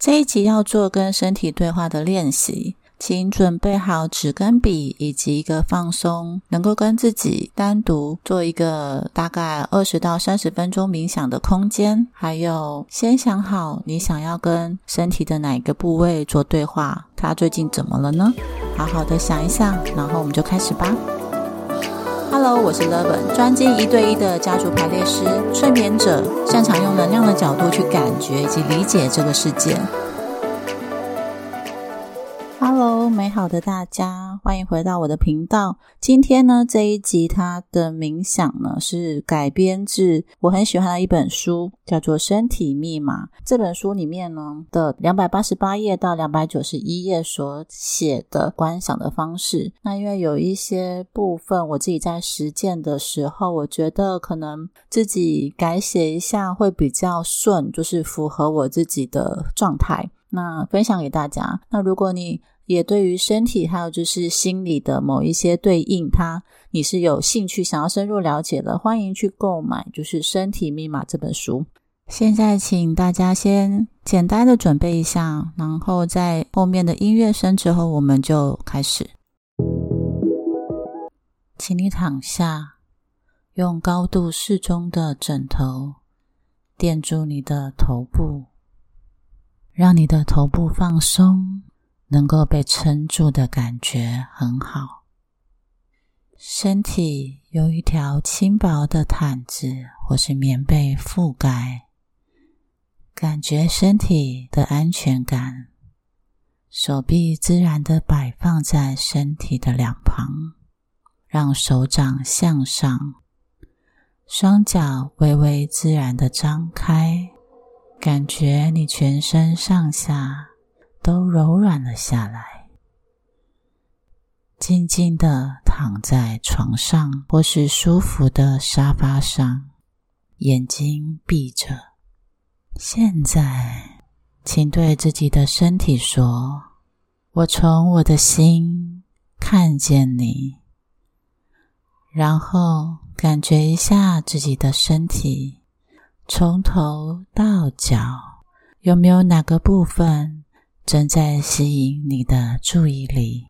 这一集要做跟身体对话的练习，请准备好纸跟笔，以及一个放松，能够跟自己单独做一个大概二十到三十分钟冥想的空间。还有，先想好你想要跟身体的哪一个部位做对话，它最近怎么了呢？好好的想一想，然后我们就开始吧。Hello，我是 Levin，专精一对一的家族排列师、催眠者，擅长用能量的角度去感觉以及理解这个世界。Hello，美好的大家，欢迎回到我的频道。今天呢，这一集它的冥想呢是改编自我很喜欢的一本书，叫做《身体密码》。这本书里面呢的两百八十八页到两百九十一页所写的观想的方式。那因为有一些部分我自己在实践的时候，我觉得可能自己改写一下会比较顺，就是符合我自己的状态。那分享给大家。那如果你也对于身体还有就是心理的某一些对应，它你是有兴趣想要深入了解的，欢迎去购买就是《身体密码》这本书。现在请大家先简单的准备一下，然后在后面的音乐声之后，我们就开始。请你躺下，用高度适中的枕头垫住你的头部。让你的头部放松，能够被撑住的感觉很好。身体有一条轻薄的毯子或是棉被覆盖，感觉身体的安全感。手臂自然的摆放在身体的两旁，让手掌向上，双脚微微自然的张开。感觉你全身上下都柔软了下来，静静的躺在床上或是舒服的沙发上，眼睛闭着。现在，请对自己的身体说：“我从我的心看见你。”然后感觉一下自己的身体。从头到脚，有没有哪个部分正在吸引你的注意力？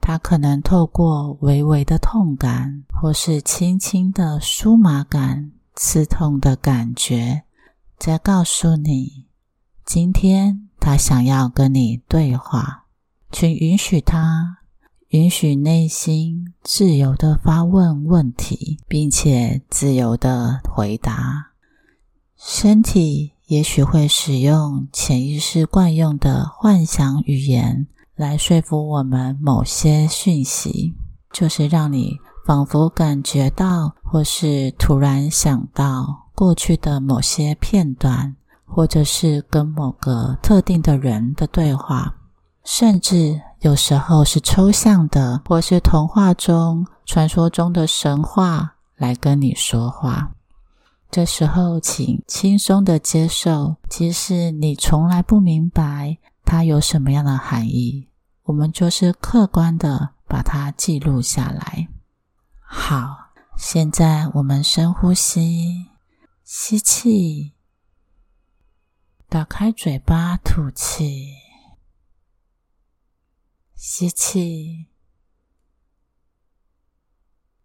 它可能透过微微的痛感，或是轻轻的酥麻感、刺痛的感觉，在告诉你，今天他想要跟你对话，请允许他，允许内心自由的发问问题，并且自由的回答。身体也许会使用潜意识惯用的幻想语言来说服我们某些讯息，就是让你仿佛感觉到，或是突然想到过去的某些片段，或者是跟某个特定的人的对话，甚至有时候是抽象的，或是童话中、传说中的神话来跟你说话。这时候，请轻松的接受，即使你从来不明白它有什么样的含义，我们就是客观的把它记录下来。好，现在我们深呼吸，吸气，打开嘴巴吐气，吸气，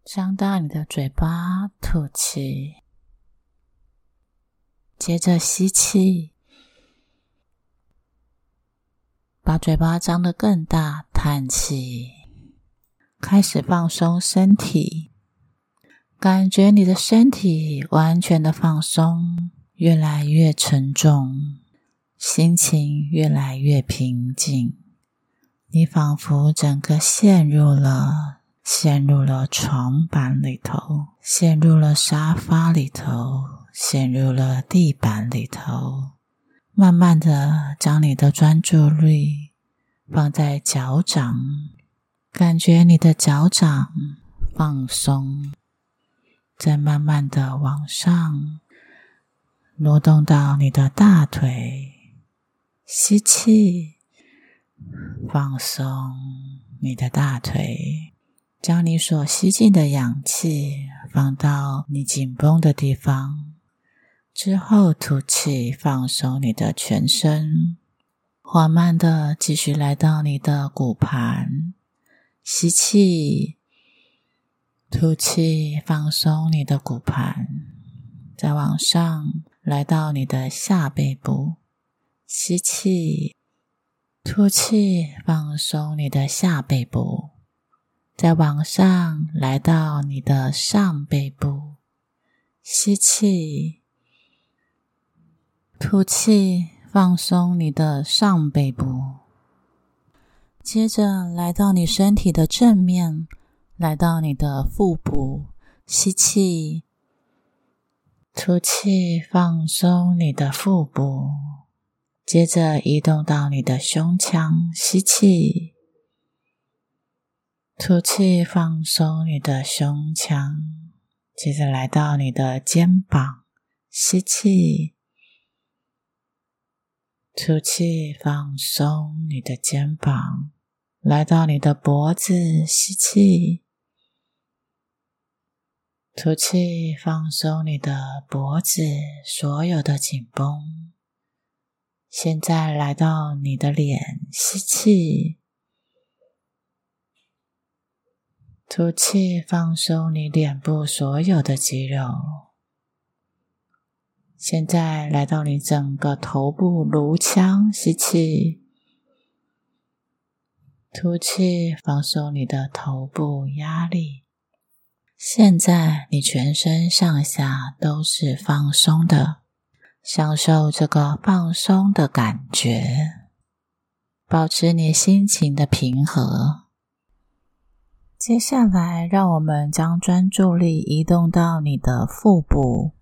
张大你的嘴巴吐气。接着吸气，把嘴巴张得更大，叹气，开始放松身体，感觉你的身体完全的放松，越来越沉重，心情越来越平静。你仿佛整个陷入了，陷入了床板里头，陷入了沙发里头。陷入了地板里头，慢慢的将你的专注力放在脚掌，感觉你的脚掌放松，再慢慢的往上挪动到你的大腿，吸气，放松你的大腿，将你所吸进的氧气放到你紧绷的地方。之后吐气，放松你的全身，缓慢的继续来到你的骨盘，吸气，吐气，放松你的骨盘，再往上来到你的下背部，吸气，吐气，放松你的下背部，再往上来到你的上背部，吸气。吐气，放松你的上背部。接着来到你身体的正面，来到你的腹部，吸气，吐气，放松你的腹部。接着移动到你的胸腔，吸气，吐气，放松你的胸腔。接着来到你的肩膀，吸气。吐气，放松你的肩膀，来到你的脖子，吸气；吐气，放松你的脖子，所有的紧绷。现在来到你的脸，吸气；吐气，放松你脸部所有的肌肉。现在来到你整个头部颅腔，吸气，吐气，放松你的头部压力。现在你全身上下都是放松的，享受这个放松的感觉，保持你心情的平和。接下来，让我们将专注力移动到你的腹部。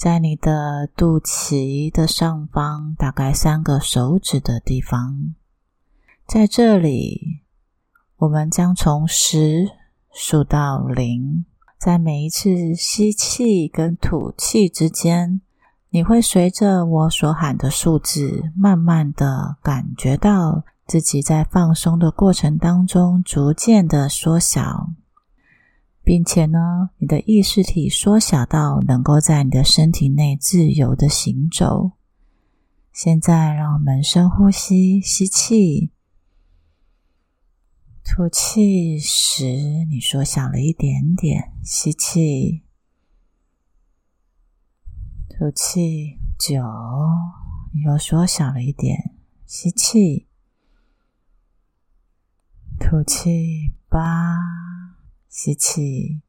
在你的肚脐的上方，大概三个手指的地方，在这里，我们将从十数到零。在每一次吸气跟吐气之间，你会随着我所喊的数字，慢慢的感觉到自己在放松的过程当中，逐渐的缩小。并且呢，你的意识体缩小到能够在你的身体内自由的行走。现在，让我们深呼吸，吸气，吐气时，你缩小了一点点，吸气，吐气九，你又缩小了一点，吸气，吐气八。吸气，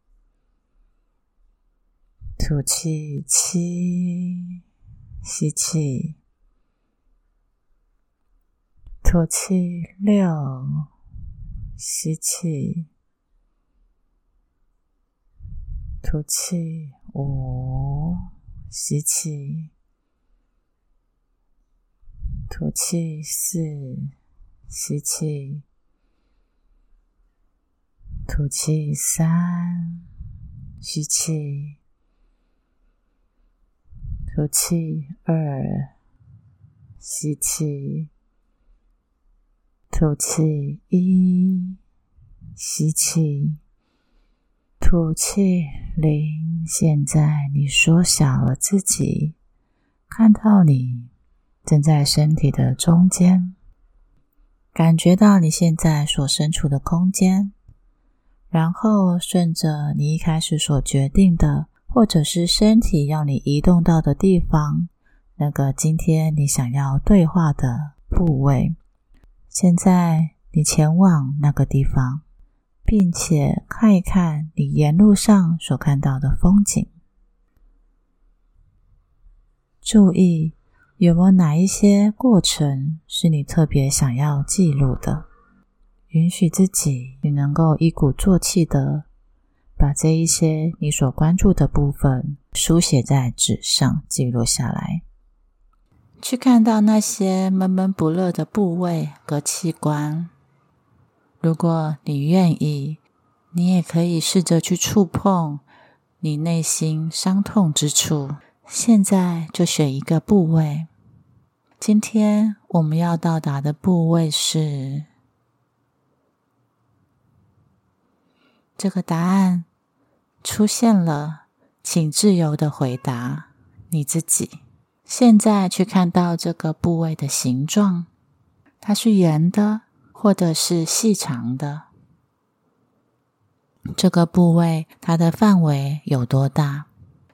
吐气七，吸气，吐气六，吸气，吐气五，吸气，吐气四，吸气。吐气三，吸气；吐气二，吸气；吐气一，吸气；吐气零。现在你缩小了自己，看到你正在身体的中间，感觉到你现在所身处的空间。然后顺着你一开始所决定的，或者是身体要你移动到的地方，那个今天你想要对话的部位，现在你前往那个地方，并且看一看你沿路上所看到的风景。注意有没有哪一些过程是你特别想要记录的。允许自己，你能够一鼓作气的把这一些你所关注的部分书写在纸上，记录下来。去看到那些闷闷不乐的部位和器官。如果你愿意，你也可以试着去触碰你内心伤痛之处。现在就选一个部位。今天我们要到达的部位是。这个答案出现了，请自由的回答。你自己。现在去看到这个部位的形状，它是圆的，或者是细长的。这个部位它的范围有多大？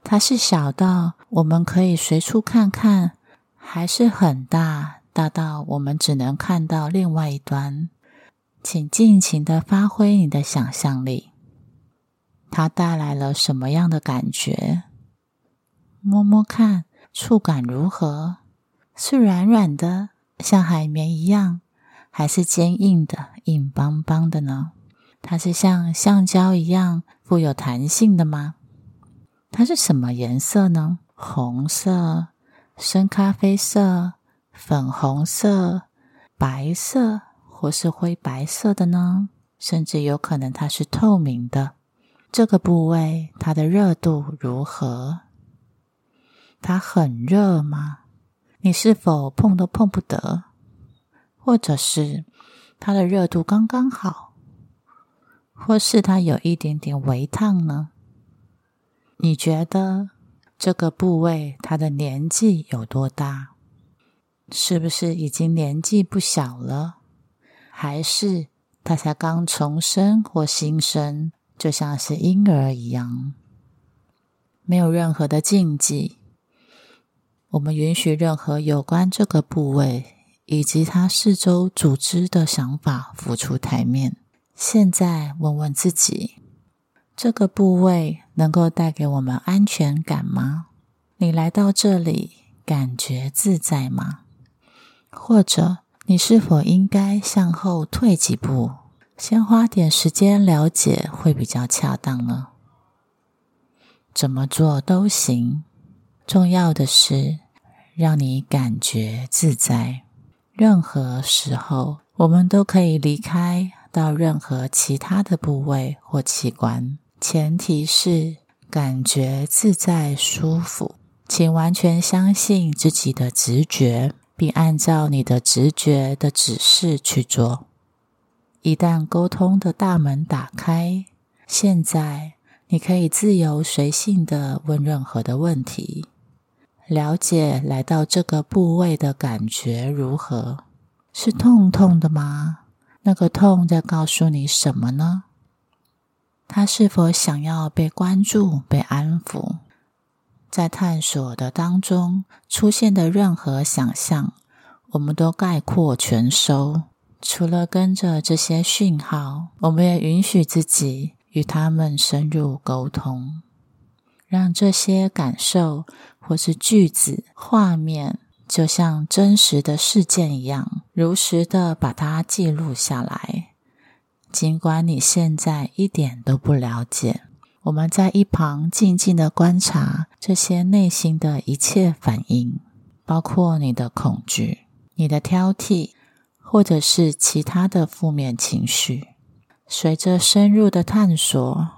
它是小到我们可以随处看看，还是很大，大到我们只能看到另外一端？请尽情的发挥你的想象力。它带来了什么样的感觉？摸摸看。触感如何？是软软的，像海绵一样，还是坚硬的、硬邦邦的呢？它是像橡胶一样富有弹性的吗？它是什么颜色呢？红色、深咖啡色、粉红色、白色，或是灰白色的呢？甚至有可能它是透明的。这个部位，它的热度如何？它很热吗？你是否碰都碰不得？或者是它的热度刚刚好？或是它有一点点微烫呢？你觉得这个部位它的年纪有多大？是不是已经年纪不小了？还是它才刚重生或新生，就像是婴儿一样？没有任何的禁忌。我们允许任何有关这个部位以及它四周组织的想法浮出台面。现在问问自己：这个部位能够带给我们安全感吗？你来到这里感觉自在吗？或者你是否应该向后退几步，先花点时间了解会比较恰当呢？怎么做都行。重要的是，让你感觉自在。任何时候，我们都可以离开到任何其他的部位或器官，前提是感觉自在舒服。请完全相信自己的直觉，并按照你的直觉的指示去做。一旦沟通的大门打开，现在你可以自由随性的问任何的问题。了解来到这个部位的感觉如何？是痛痛的吗？那个痛在告诉你什么呢？他是否想要被关注、被安抚？在探索的当中出现的任何想象，我们都概括全收。除了跟着这些讯号，我们也允许自己与他们深入沟通，让这些感受。或是句子、画面，就像真实的事件一样，如实的把它记录下来。尽管你现在一点都不了解，我们在一旁静静的观察这些内心的一切反应，包括你的恐惧、你的挑剔，或者是其他的负面情绪。随着深入的探索。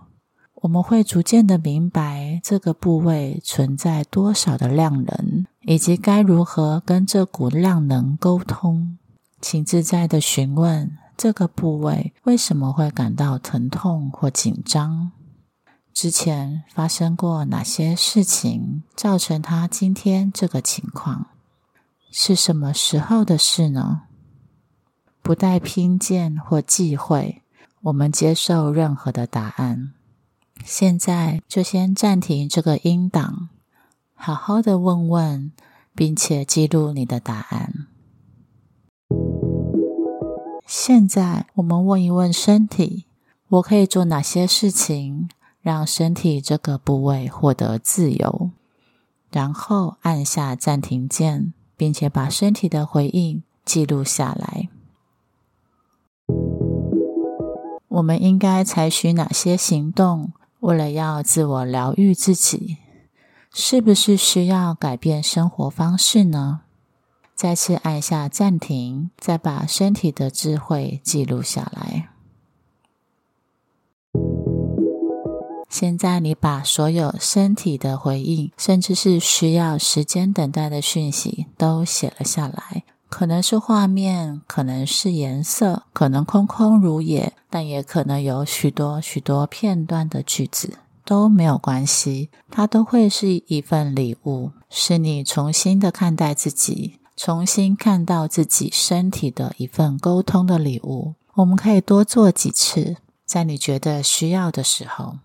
我们会逐渐的明白这个部位存在多少的量能，以及该如何跟这股量能沟通。请自在的询问这个部位为什么会感到疼痛或紧张？之前发生过哪些事情造成他今天这个情况？是什么时候的事呢？不带偏见或忌讳，我们接受任何的答案。现在就先暂停这个音档，好好的问问，并且记录你的答案。现在我们问一问身体：我可以做哪些事情让身体这个部位获得自由？然后按下暂停键，并且把身体的回应记录下来。我们应该采取哪些行动？为了要自我疗愈自己，是不是需要改变生活方式呢？再次按下暂停，再把身体的智慧记录下来。现在，你把所有身体的回应，甚至是需要时间等待的讯息，都写了下来。可能是画面，可能是颜色，可能空空如也，但也可能有许多许多片段的句子，都没有关系。它都会是一份礼物，是你重新的看待自己，重新看到自己身体的一份沟通的礼物。我们可以多做几次，在你觉得需要的时候，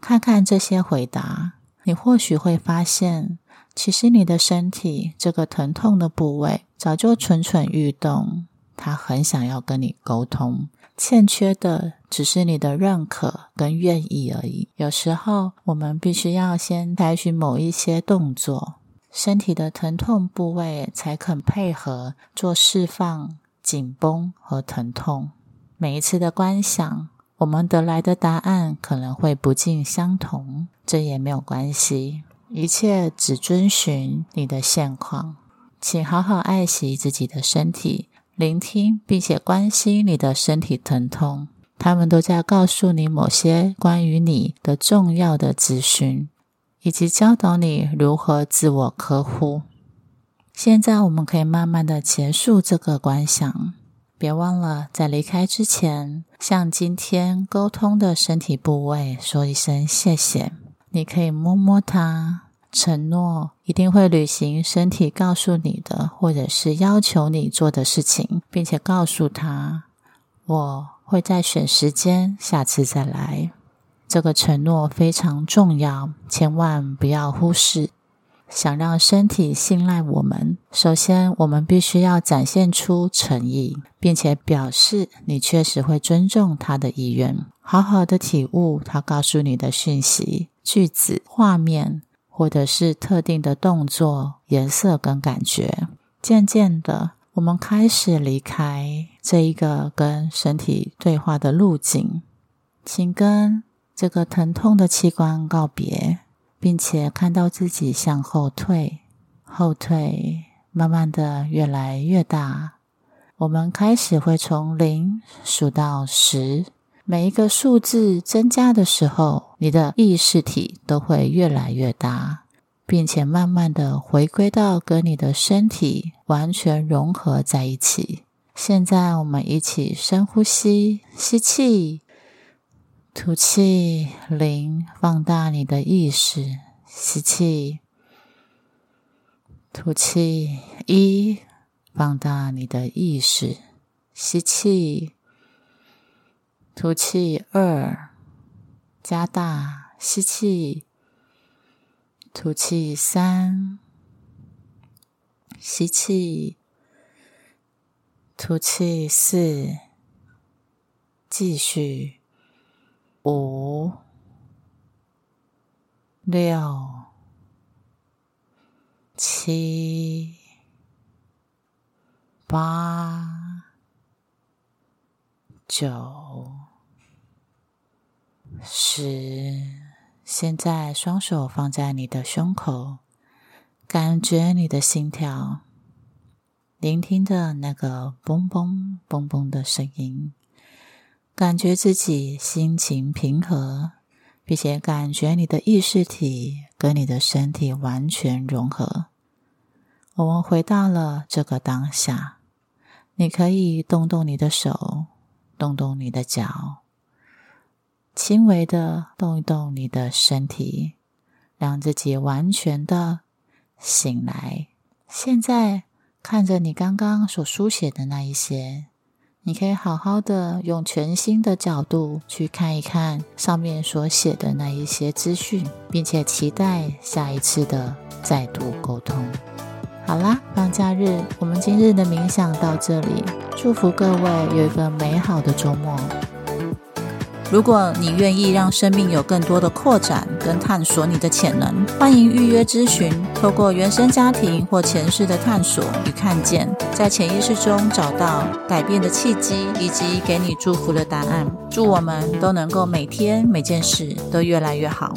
看看这些回答，你或许会发现，其实你的身体这个疼痛的部位早就蠢蠢欲动，它很想要跟你沟通。欠缺的只是你的认可跟愿意而已。有时候，我们必须要先采取某一些动作，身体的疼痛部位才肯配合做释放、紧绷和疼痛。每一次的观想，我们得来的答案可能会不尽相同，这也没有关系。一切只遵循你的现况，请好好爱惜自己的身体。聆听并且关心你的身体疼痛，他们都在告诉你某些关于你的重要的资讯，以及教导你如何自我呵护。现在我们可以慢慢的结束这个观想，别忘了在离开之前，向今天沟通的身体部位说一声谢谢。你可以摸摸它。承诺一定会履行身体告诉你的，或者是要求你做的事情，并且告诉他我会再选时间，下次再来。这个承诺非常重要，千万不要忽视。想让身体信赖我们，首先我们必须要展现出诚意，并且表示你确实会尊重他的意愿，好好的体悟他告诉你的讯息、句子、画面。或者是特定的动作、颜色跟感觉，渐渐的，我们开始离开这一个跟身体对话的路径，请跟这个疼痛的器官告别，并且看到自己向后退，后退，慢慢的越来越大。我们开始会从零数到十。每一个数字增加的时候，你的意识体都会越来越大，并且慢慢的回归到跟你的身体完全融合在一起。现在，我们一起深呼吸，吸气，吐气，零，放大你的意识，吸气，吐气，一，放大你的意识，吸气。吐气二，加大吸气，吐气三，吸气，吐气四，继续五六七八九。十，现在双手放在你的胸口，感觉你的心跳，聆听着那个嘣嘣嘣嘣的声音，感觉自己心情平和，并且感觉你的意识体跟你的身体完全融合。我们回到了这个当下，你可以动动你的手，动动你的脚。轻微的动一动你的身体，让自己完全的醒来。现在看着你刚刚所书写的那一些，你可以好好的用全新的角度去看一看上面所写的那一些资讯，并且期待下一次的再度沟通。好啦，放假日，我们今日的冥想到这里，祝福各位有一个美好的周末。如果你愿意让生命有更多的扩展跟探索你的潜能，欢迎预约咨询。透过原生家庭或前世的探索与看见，在潜意识中找到改变的契机，以及给你祝福的答案。祝我们都能够每天每件事都越来越好。